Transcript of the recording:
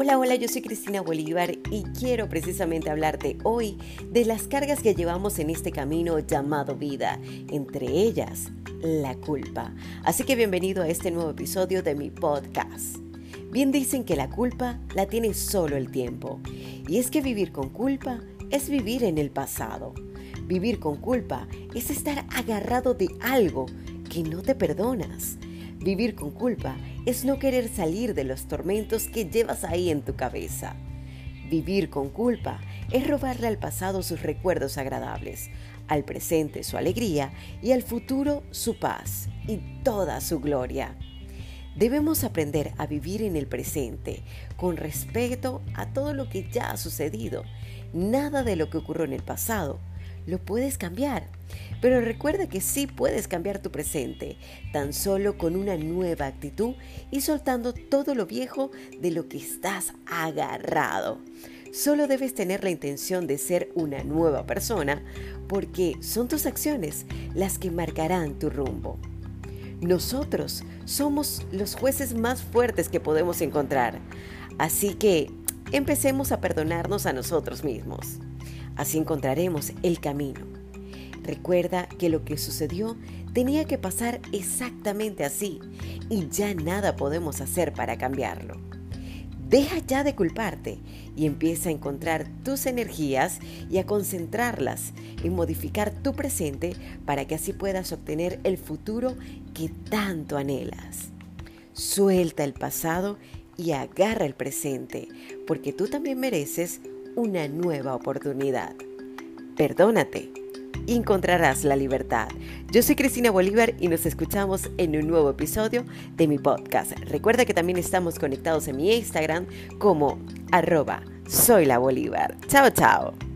Hola, hola, yo soy Cristina Bolívar y quiero precisamente hablarte hoy de las cargas que llevamos en este camino llamado vida, entre ellas la culpa. Así que bienvenido a este nuevo episodio de mi podcast. Bien dicen que la culpa la tiene solo el tiempo. Y es que vivir con culpa es vivir en el pasado. Vivir con culpa es estar agarrado de algo que no te perdonas Vivir con culpa es no querer salir de los tormentos que llevas ahí en tu cabeza. Vivir con culpa es robarle al pasado sus recuerdos agradables, al presente su alegría y al futuro su paz y toda su gloria. Debemos aprender a vivir en el presente con respeto a todo lo que ya ha sucedido. Nada de lo que ocurrió en el pasado lo puedes cambiar. Pero recuerda que sí puedes cambiar tu presente, tan solo con una nueva actitud y soltando todo lo viejo de lo que estás agarrado. Solo debes tener la intención de ser una nueva persona porque son tus acciones las que marcarán tu rumbo. Nosotros somos los jueces más fuertes que podemos encontrar. Así que empecemos a perdonarnos a nosotros mismos. Así encontraremos el camino. Recuerda que lo que sucedió tenía que pasar exactamente así y ya nada podemos hacer para cambiarlo. Deja ya de culparte y empieza a encontrar tus energías y a concentrarlas en modificar tu presente para que así puedas obtener el futuro que tanto anhelas. Suelta el pasado y agarra el presente, porque tú también mereces una nueva oportunidad. Perdónate encontrarás la libertad. Yo soy Cristina Bolívar y nos escuchamos en un nuevo episodio de mi podcast. Recuerda que también estamos conectados en mi Instagram como arroba soy la Bolívar. Chao, chao.